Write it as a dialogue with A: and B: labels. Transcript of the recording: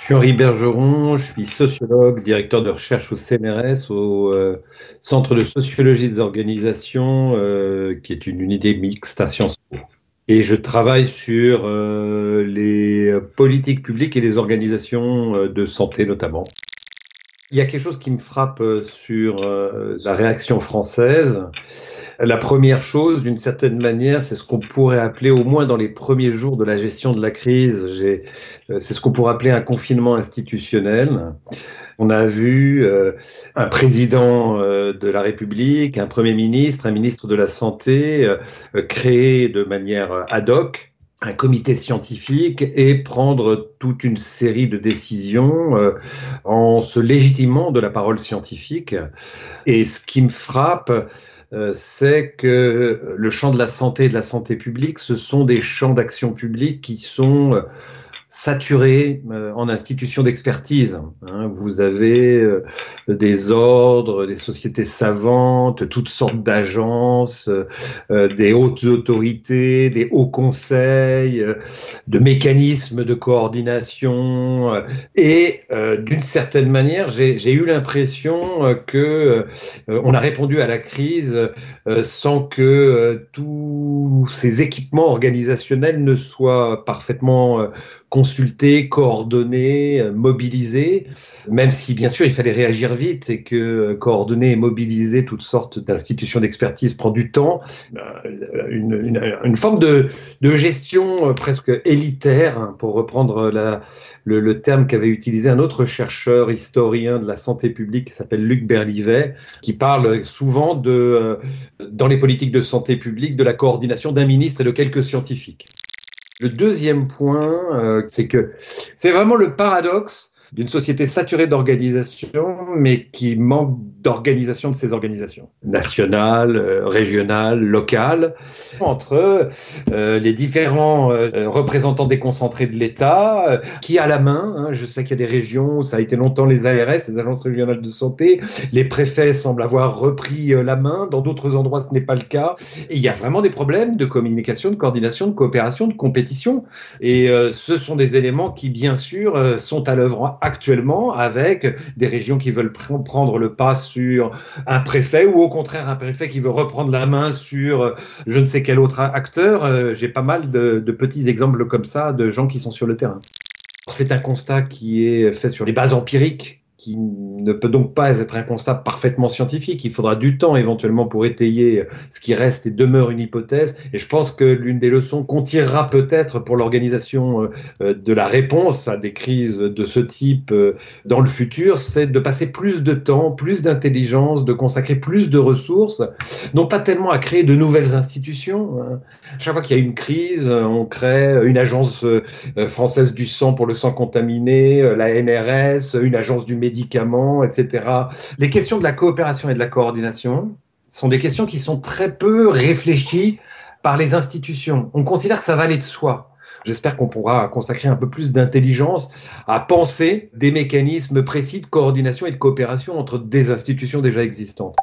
A: Je suis Henri Bergeron, je suis sociologue, directeur de recherche au CNRS, au euh, Centre de sociologie des organisations, euh, qui est une unité mixte à Sciences Po. Et je travaille sur euh, les politiques publiques et les organisations de santé notamment. Il y a quelque chose qui me frappe sur la réaction française. La première chose, d'une certaine manière, c'est ce qu'on pourrait appeler, au moins dans les premiers jours de la gestion de la crise, euh, c'est ce qu'on pourrait appeler un confinement institutionnel. On a vu euh, un président euh, de la République, un Premier ministre, un ministre de la Santé créer de manière ad hoc un comité scientifique et prendre toute une série de décisions en se légitimant de la parole scientifique. Et ce qui me frappe, euh, c'est que le champ de la santé et de la santé publique, ce sont des champs d'action publique qui sont euh, saturé euh, en institutions d'expertise. Hein. Vous avez euh, des ordres, des sociétés savantes, toutes sortes d'agences, euh, des hautes autorités, des hauts conseils, de mécanismes de coordination. et d'une certaine manière, j'ai eu l'impression que on a répondu à la crise sans que tous ces équipements organisationnels ne soient parfaitement consulter, coordonner, euh, mobiliser, même si bien sûr il fallait réagir vite et que euh, coordonner et mobiliser toutes sortes d'institutions d'expertise prend du temps, euh, une, forme de, gestion presque élitaire, hein, pour reprendre le, terme qu'avait utilisé un autre chercheur historien de la santé publique qui s'appelle Luc Berlivet, qui parle souvent de, dans les politiques de santé publique de la coordination d'un ministre et de quelques scientifiques. Le deuxième point, euh, c'est que c'est vraiment le paradoxe d'une société saturée d'organisation, mais qui manque d'organisation de ces organisations, nationales, euh, régionales, locales, entre euh, les différents euh, représentants déconcentrés de l'État, qui a la main, hein, je sais qu'il y a des régions où ça a été longtemps les ARS, les agences régionales de santé, les préfets semblent avoir repris la main, dans d'autres endroits ce n'est pas le cas, il y a vraiment des problèmes de communication, de coordination, de coopération, de compétition, et ce sont des éléments qui, bien sûr, sont à l'œuvre actuellement avec des régions qui veulent prendre le pas sur un préfet ou au contraire un préfet qui veut reprendre la main sur euh, je ne sais quel autre acteur. Euh, j'ai pas mal de, de petits exemples comme ça de gens qui sont sur le terrain. C'est un constat qui est fait sur les bases empiriques qui ne peut donc pas être un constat parfaitement scientifique. Il faudra du temps éventuellement pour étayer ce qui reste et demeure une hypothèse. Et je pense que l'une des leçons qu'on tirera peut-être pour l'organisation euh, euh, de la réponse à des crises de ce type euh, dans le futur, c'est de passer plus de temps, plus d'intelligence, de consacrer plus de ressources, non pas tellement à créer de nouvelles institutions. Hein. Chaque fois qu'il y a une crise, on crée une agence française du sang pour le sang contaminé, la NRS, une agence du médicament médicaments, etc. Les questions de la coopération et de la coordination sont des questions qui sont très peu réfléchies par les institutions. On considère que ça va aller de soi. J'espère qu'on pourra consacrer un peu plus d'intelligence à penser des mécanismes précis de coordination et de coopération entre des institutions déjà existantes.